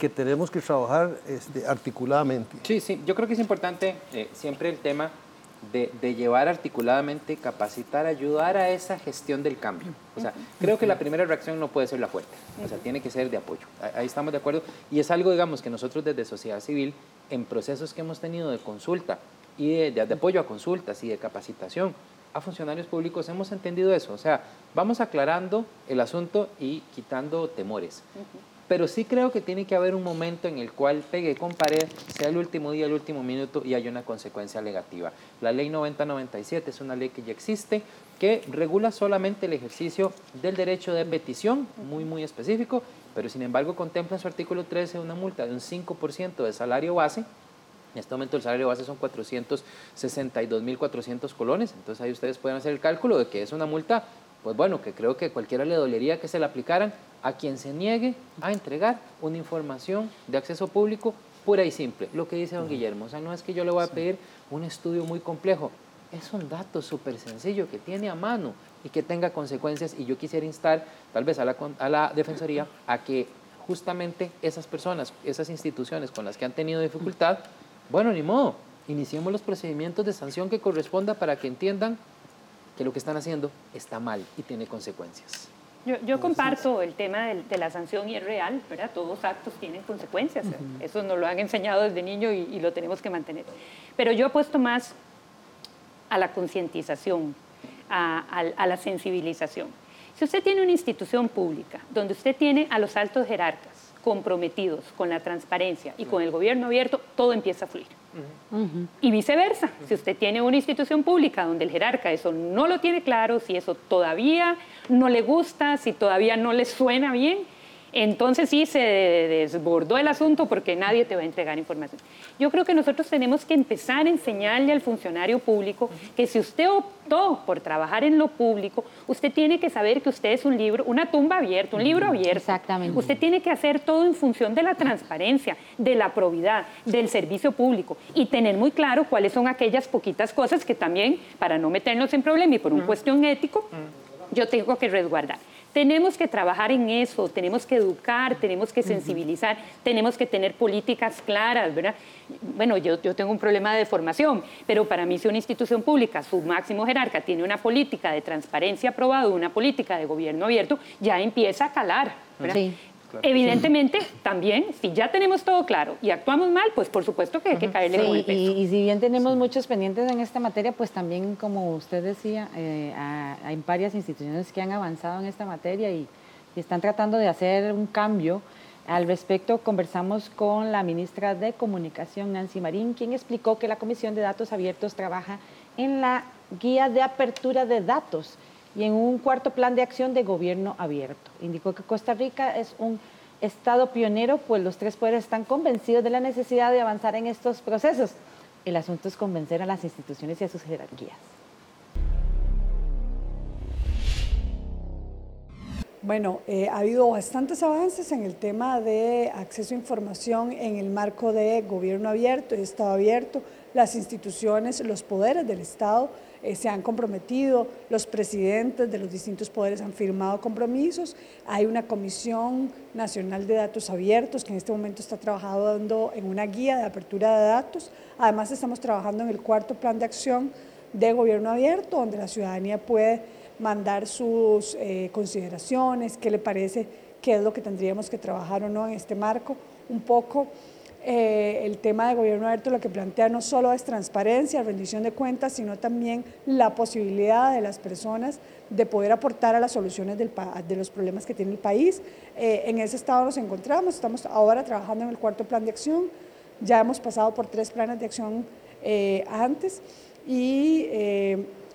que tenemos que trabajar este, articuladamente. Sí, sí, yo creo que es importante eh, siempre el tema de, llevar articuladamente, capacitar, ayudar a esa gestión del cambio. O sea, creo que la primera reacción no puede ser la fuerte, o sea, tiene que ser de apoyo. Ahí estamos de acuerdo. Y es algo, digamos, que nosotros desde sociedad civil, en procesos que hemos tenido de consulta y de, de apoyo a consultas y de capacitación a funcionarios públicos, hemos entendido eso. O sea, vamos aclarando el asunto y quitando temores pero sí creo que tiene que haber un momento en el cual pegue con pared, sea el último día, el último minuto y haya una consecuencia negativa. La ley 9097 es una ley que ya existe, que regula solamente el ejercicio del derecho de petición, muy, muy específico, pero sin embargo contempla en su artículo 13 una multa de un 5% de salario base. En este momento el salario base son 462.400 colones, entonces ahí ustedes pueden hacer el cálculo de que es una multa pues bueno, que creo que cualquiera le dolería que se la aplicaran a quien se niegue a entregar una información de acceso público pura y simple. Lo que dice don Guillermo, o sea, no es que yo le voy a pedir un estudio muy complejo, es un dato súper sencillo que tiene a mano y que tenga consecuencias y yo quisiera instar tal vez a la, a la Defensoría a que justamente esas personas, esas instituciones con las que han tenido dificultad, bueno, ni modo, iniciemos los procedimientos de sanción que corresponda para que entiendan que lo que están haciendo está mal y tiene consecuencias. Yo, comparto el tema de, la sanción y es real, ¿verdad? Todos actos tienen consecuencias. Eso nos lo han enseñado desde niño y, lo tenemos que mantener. Pero yo apuesto más a la concientización, a la sensibilización. Si usted tiene una institución pública donde usted tiene a los altos jerarcas comprometidos con la transparencia y con el gobierno abierto, todo empieza a fluir. Y viceversa, si usted tiene una institución pública donde el jerarca eso no lo tiene claro, si eso todavía no le gusta, si todavía no le suena bien, entonces sí se desbordó el asunto porque nadie te va a entregar información. Yo creo que nosotros tenemos que empezar a enseñarle al funcionario público que si usted optó por trabajar en lo público, usted tiene que saber que usted es un libro, una tumba abierta, un libro abierto. Exactamente. Usted tiene que hacer todo en función de la transparencia, de la probidad, del servicio público y tener muy claro cuáles son aquellas poquitas cosas que también, para no meternos en problema y por una cuestión ético, yo tengo que resguardar. Tenemos que trabajar en eso, tenemos que educar, tenemos que sensibilizar, tenemos que tener políticas claras, ¿verdad? Bueno, yo, yo tengo un problema de formación, pero para mí si una institución pública, su máximo jerarca, tiene una política de transparencia aprobada, una política de gobierno abierto, ya empieza a calar, ¿verdad? Evidentemente, también, si ya tenemos todo claro y actuamos mal, pues por supuesto que hay que caerle sí, Y, si bien tenemos muchos pendientes en esta materia, pues también, como usted decía, eh, hay varias instituciones que han avanzado en esta materia y, están tratando de hacer un cambio. Al respecto, conversamos con la ministra de Comunicación, Nancy Marín, quien explicó que la Comisión de Datos Abiertos trabaja en la guía de apertura de datos y en un cuarto plan de acción de gobierno abierto. Indicó que Costa Rica es un Estado pionero, pues los tres poderes están convencidos de la necesidad de avanzar en estos procesos. El asunto es convencer a las instituciones y a sus jerarquías. Bueno, eh, ha habido bastantes avances en el tema de acceso a información en el marco de gobierno abierto y Estado abierto. Las instituciones, los poderes del Estado eh, se han comprometido, los presidentes de los distintos poderes han firmado compromisos. Hay una Comisión Nacional de Datos Abiertos que en este momento está trabajando en una guía de apertura de datos. Además, estamos trabajando en el cuarto plan de acción de gobierno abierto, donde la ciudadanía puede mandar sus eh, consideraciones, qué le parece, qué es lo que tendríamos que trabajar o no en este marco. Un poco eh, el tema de gobierno abierto lo que plantea no solo es transparencia, rendición de cuentas, sino también la posibilidad de las personas de poder aportar a las soluciones del, de los problemas que tiene el país. Eh, en ese estado nos encontramos, estamos ahora trabajando en el cuarto plan de acción, ya hemos pasado por tres planes de acción antes y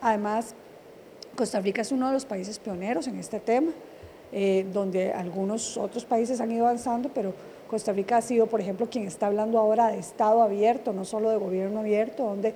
además Costa Rica es uno de los países pioneros en este tema, eh, donde algunos otros países han ido avanzando, pero Costa Rica ha sido, por ejemplo, quien está hablando ahora de Estado abierto, no solo de gobierno abierto, donde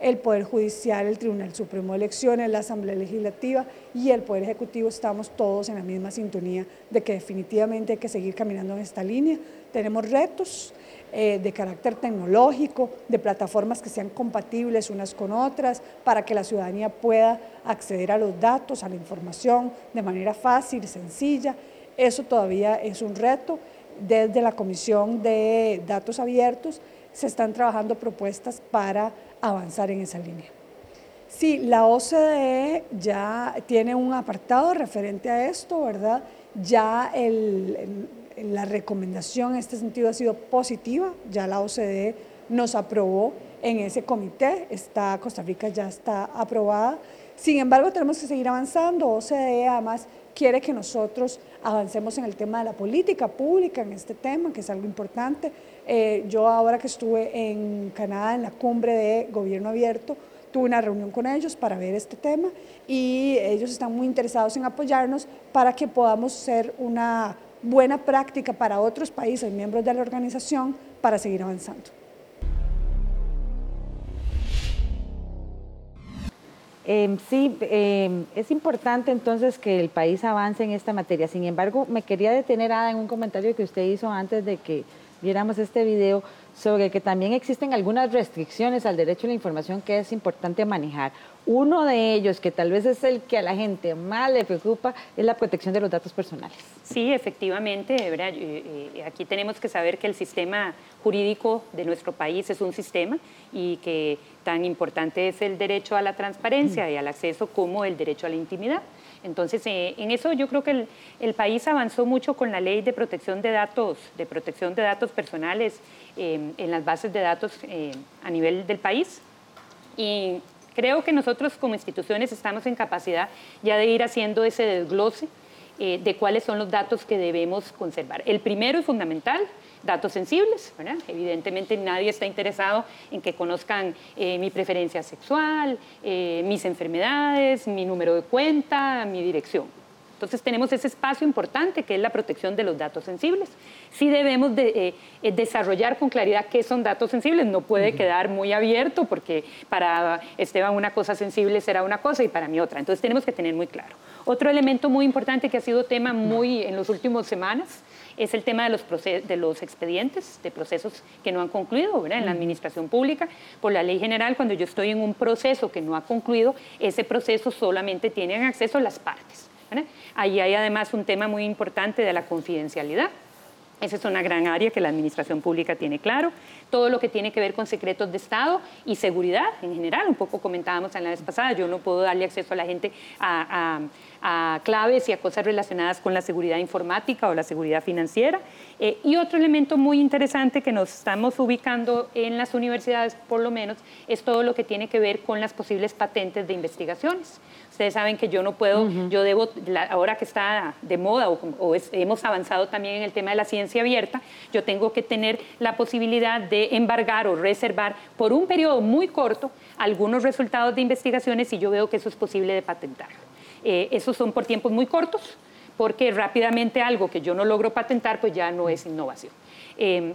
el Poder Judicial, el Tribunal Supremo de Elecciones, la Asamblea Legislativa y el Poder Ejecutivo estamos todos en la misma sintonía de que definitivamente hay que seguir caminando en esta línea. Tenemos retos, eh, de carácter tecnológico, de plataformas que sean compatibles unas con otras, para que la ciudadanía pueda acceder a los datos, a la información de manera fácil, sencilla. Eso todavía es un reto. Desde la Comisión de Datos Abiertos se están trabajando propuestas para avanzar en esa línea. Sí, la OCDE ya tiene un apartado referente a esto, ¿verdad? Ya la recomendación en este sentido ha sido positiva, ya la OCDE nos aprobó en ese comité, está, Costa Rica ya está aprobada. Sin embargo, tenemos que seguir avanzando. OCDE además quiere que nosotros avancemos en el tema de la política pública, en este tema, que es algo importante. Eh, yo ahora que estuve en Canadá en la cumbre de gobierno abierto, tuve una reunión con ellos para ver este tema y ellos están muy interesados en apoyarnos para que podamos ser una buena práctica para otros países miembros de la organización para seguir avanzando. Em, sí, em, es importante entonces que el país avance en esta materia. Sin embargo, me quería detener, Ada, en un comentario que usted hizo antes de que viéramos este video sobre que también existen algunas restricciones al derecho a la información que es importante manejar. Uno de ellos, que tal vez es el que a la gente más le preocupa, es la protección de los datos personales. Sí, efectivamente. Eh, eh, aquí tenemos que saber que el sistema jurídico de nuestro país es un sistema y que tan importante es el derecho a la transparencia y al acceso como el derecho a la intimidad. Entonces, eh, en eso yo creo que el, país avanzó mucho con la ley de protección de datos, de protección de datos personales en las bases de datos a nivel del país. Y Creo que nosotros como instituciones estamos en capacidad ya de ir haciendo ese desglose eh, de cuáles son los datos que debemos conservar. El primero y fundamental, datos sensibles. Evidentemente nadie está interesado en que conozcan eh, mi preferencia sexual, eh, mis enfermedades, mi número de cuenta, mi dirección. Entonces tenemos ese espacio importante que es la protección de los datos sensibles. Sí debemos de, eh, eh, desarrollar con claridad qué son datos sensibles, no puede quedar muy abierto porque para Esteban una cosa sensible será una cosa y para mí otra. Entonces tenemos que tener muy claro. Otro elemento muy importante que ha sido tema muy en las últimas semanas es el tema de los, de los expedientes, de procesos que no han concluido en la administración pública. Por la ley general, cuando yo estoy en un proceso que no ha concluido, ese proceso solamente tienen acceso las partes. Ahí hay además un tema muy importante de la confidencialidad. Esa es una gran área que la administración pública tiene claro. Todo lo que tiene que ver con secretos de Estado y seguridad en general. Un poco comentábamos en la vez pasada, yo no puedo darle acceso a la gente a, claves y a cosas relacionadas con la seguridad informática o la seguridad financiera. Eh, y otro elemento muy interesante que nos estamos ubicando en las universidades, por lo menos, es todo lo que tiene que ver con las posibles patentes de investigaciones. Ustedes saben que yo no puedo, yo debo, ahora que está de moda o, hemos avanzado también en el tema de la ciencia abierta, yo tengo que tener la posibilidad de embargar o reservar por un periodo muy corto algunos resultados de investigaciones y yo veo que eso es posible de patentar. Eh, esos son por tiempos muy cortos, porque rápidamente algo que yo no logro patentar, pues ya no es innovación. Eh,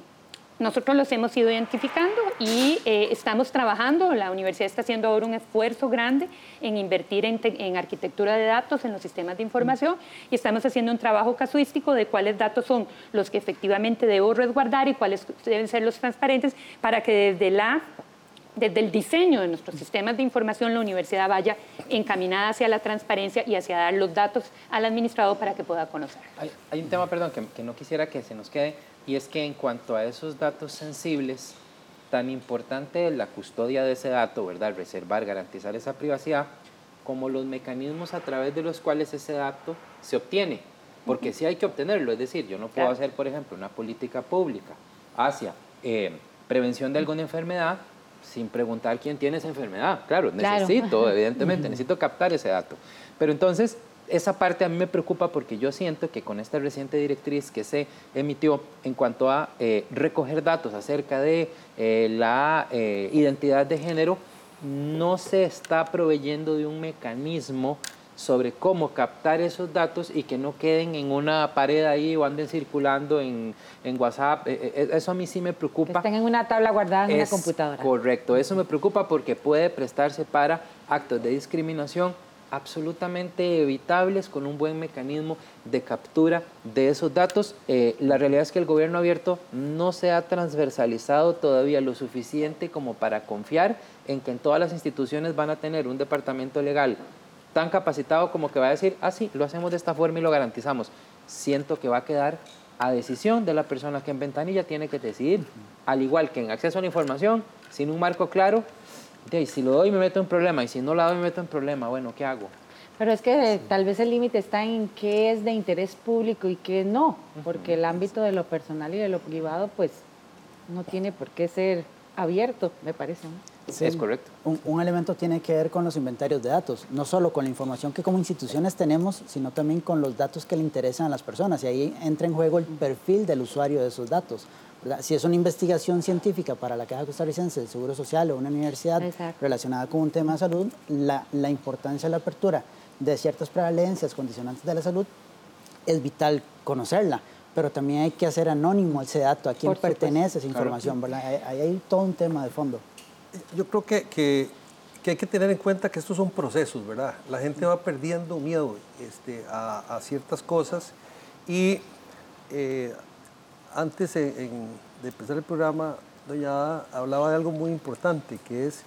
nosotros los hemos ido identificando y eh, estamos trabajando, la universidad está haciendo ahora un esfuerzo grande en invertir en, arquitectura de datos, en los sistemas de información y estamos haciendo un trabajo casuístico de cuáles datos son los que efectivamente debo resguardar y cuáles deben ser los transparentes para que desde la desde el diseño de nuestros sistemas de información, la universidad vaya encaminada hacia la transparencia y hacia dar los datos al administrado para que pueda conocer. Hay, un tema, perdón, que, que, no quisiera que se nos quede, y es que en cuanto a esos datos sensibles, tan importante es la custodia de ese dato, ¿verdad? Reservar, garantizar esa privacidad, como los mecanismos a través de los cuales ese dato se obtiene. Porque sí hay que obtenerlo, es decir, yo no puedo hacer, por ejemplo, una política pública hacia eh, prevención de alguna enfermedad sin preguntar quién tiene esa enfermedad. Claro, necesito, evidentemente, necesito captar ese dato. Pero entonces, esa parte a mí me preocupa porque yo siento que con esta reciente directriz que se emitió en cuanto a eh, recoger datos acerca de eh, la eh, identidad de género, no se está proveyendo de un mecanismo sobre cómo captar esos datos y que no queden en una pared ahí o anden circulando en, en WhatsApp. Eso a mí sí me preocupa. Que estén en una tabla guardada en una computadora. Correcto, eso me preocupa porque puede prestarse para actos de discriminación absolutamente evitables con un buen mecanismo de captura de esos datos. Eh, la realidad es que el gobierno abierto no se ha transversalizado todavía lo suficiente como para confiar en que en todas las instituciones van a tener un departamento legal tan capacitado como que va a decir, ah, sí, lo hacemos de esta forma y lo garantizamos. Siento que va a quedar a decisión de la persona que en ventanilla tiene que decidir, al igual que en acceso a la información, sin un marco claro, y si lo doy me meto en problema y si no lo doy me meto en problema, bueno, ¿qué hago? Pero es que tal vez el límite está en qué es de interés público y qué no, porque el ámbito de lo personal y de lo privado pues no tiene por qué ser abierto, me parece. Sí, es correcto. Un, un, elemento tiene que ver con los inventarios de datos, no solo con la información que como instituciones tenemos, sino también con los datos que le interesan a las personas. Y ahí entra en juego el perfil del usuario de esos datos. Si es una investigación científica para la Caja Costarricense del Seguro Social o una universidad relacionada con un tema de salud, la, la, importancia de la apertura de ciertas prevalencias condicionantes de la salud es vital conocerla, pero también hay que hacer anónimo ese dato, a quién pertenece esa información, ¿verdad? Ahí hay, todo un tema de fondo. Yo creo que, que, que, hay que tener en cuenta que estos son procesos, ¿verdad? La gente va perdiendo miedo este, a, a ciertas cosas y eh, antes de empezar el programa, doña Ada hablaba de algo muy importante, que es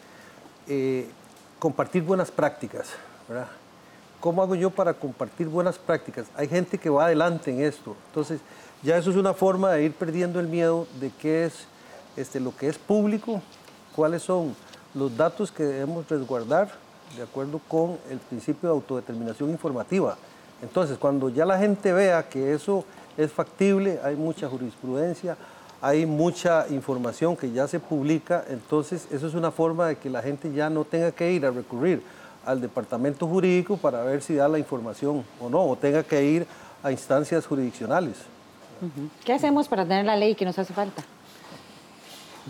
eh, compartir buenas prácticas, ¿verdad? ¿Cómo hago yo para compartir buenas prácticas? Hay gente que va adelante en esto, entonces ya eso es una forma de ir perdiendo el miedo de qué es este, lo que es público, cuáles son los datos que debemos resguardar de acuerdo con el principio de autodeterminación informativa. Entonces, cuando ya la gente vea que eso es factible, hay mucha jurisprudencia, hay mucha información que ya se publica, entonces eso es una forma de que la gente ya no tenga que ir a recurrir al departamento jurídico para ver si da la información o no, o tenga que ir a instancias jurisdiccionales. ¿Qué hacemos para tener la ley que nos hace falta?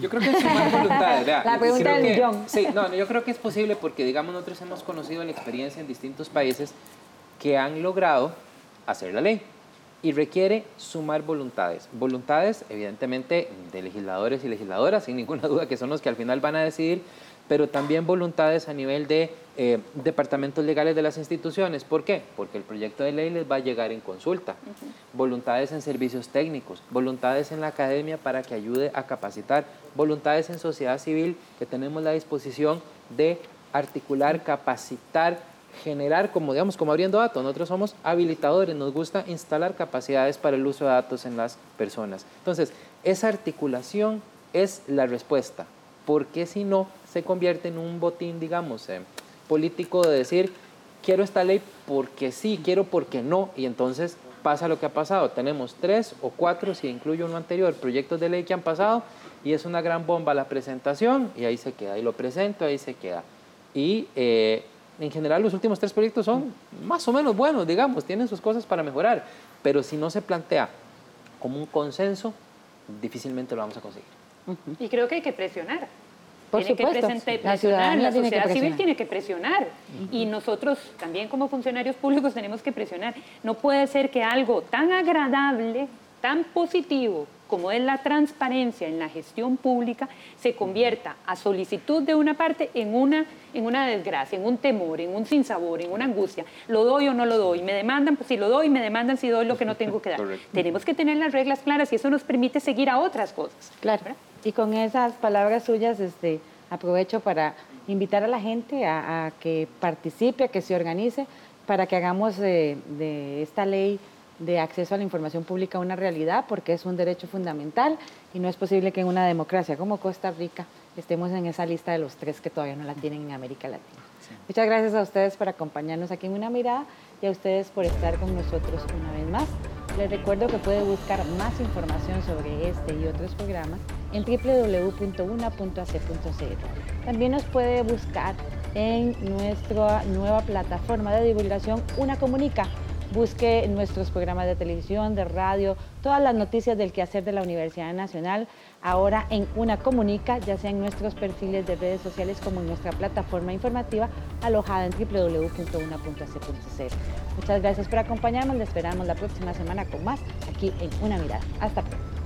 Yo creo que es sumar voluntades. La pregunta del millón. Sí, no, yo creo que es posible porque, digamos, nosotros hemos conocido la experiencia en distintos países que han logrado hacer la ley y requiere sumar voluntades. Voluntades, evidentemente, de legisladores y legisladoras, sin ninguna duda, que son los que al final van a decidir, pero también voluntades a nivel de eh, departamentos legales de las instituciones. ¿Por qué? Porque el proyecto de ley les va a llegar en consulta. Voluntades en servicios técnicos, voluntades en la academia para que ayude a capacitar, voluntades en sociedad civil que tenemos la disposición de articular, capacitar, generar, como digamos, como abriendo datos. Nosotros somos habilitadores, nos gusta instalar capacidades para el uso de datos en las personas. Entonces, esa articulación es la respuesta, porque si no, se convierte en un botín, digamos, eh, político de decir, quiero esta ley porque sí, quiero porque no, y entonces pasa lo que ha pasado. Tenemos tres o cuatro, si incluyo uno anterior, proyectos de ley que han pasado, y es una gran bomba la presentación, y ahí se queda, y lo presento, ahí se queda. Y eh, en general los últimos tres proyectos son más o menos buenos, digamos, tienen sus cosas para mejorar, pero si no se plantea como un consenso, difícilmente lo vamos a conseguir. Y creo que hay que presionar. Por tiene supuesto, que presionar, la, sociedad civil tiene que presionar. Y nosotros también como funcionarios públicos tenemos que presionar. No puede ser que algo tan agradable, tan positivo, como es la transparencia en la gestión pública, se convierta a solicitud de una parte en una, en una desgracia, en un temor, en un sinsabor, en una angustia. ¿Lo doy o no lo doy? Me demandan, pues si lo doy, me demandan si doy lo que no tengo que dar. Tenemos que tener las reglas claras y eso nos permite seguir a otras cosas. Claro. Y con esas palabras suyas, este, aprovecho para invitar a la gente a, que participe, a que se organice, para que hagamos de, de esta ley de acceso a la información pública una realidad, porque es un derecho fundamental y no es posible que en una democracia como Costa Rica estemos en esa lista de los tres que todavía no la tienen en América Latina. Muchas gracias a ustedes por acompañarnos aquí en Una Mirada y a ustedes por estar con nosotros una vez más. Les recuerdo que puede buscar más información sobre este y otros programas en www.una.ac.cr. También nos puede buscar en nuestra nueva plataforma de divulgación Una Comunica busque nuestros programas de televisión, de radio, todas las noticias del quehacer de la Universidad Nacional, ahora en Una Comunica, ya sea en nuestros perfiles de redes sociales como en nuestra plataforma informativa alojada en www.una.ac.cr. Muchas gracias por acompañarnos, le esperamos la próxima semana con más aquí en Una Mirada. Hasta pronto.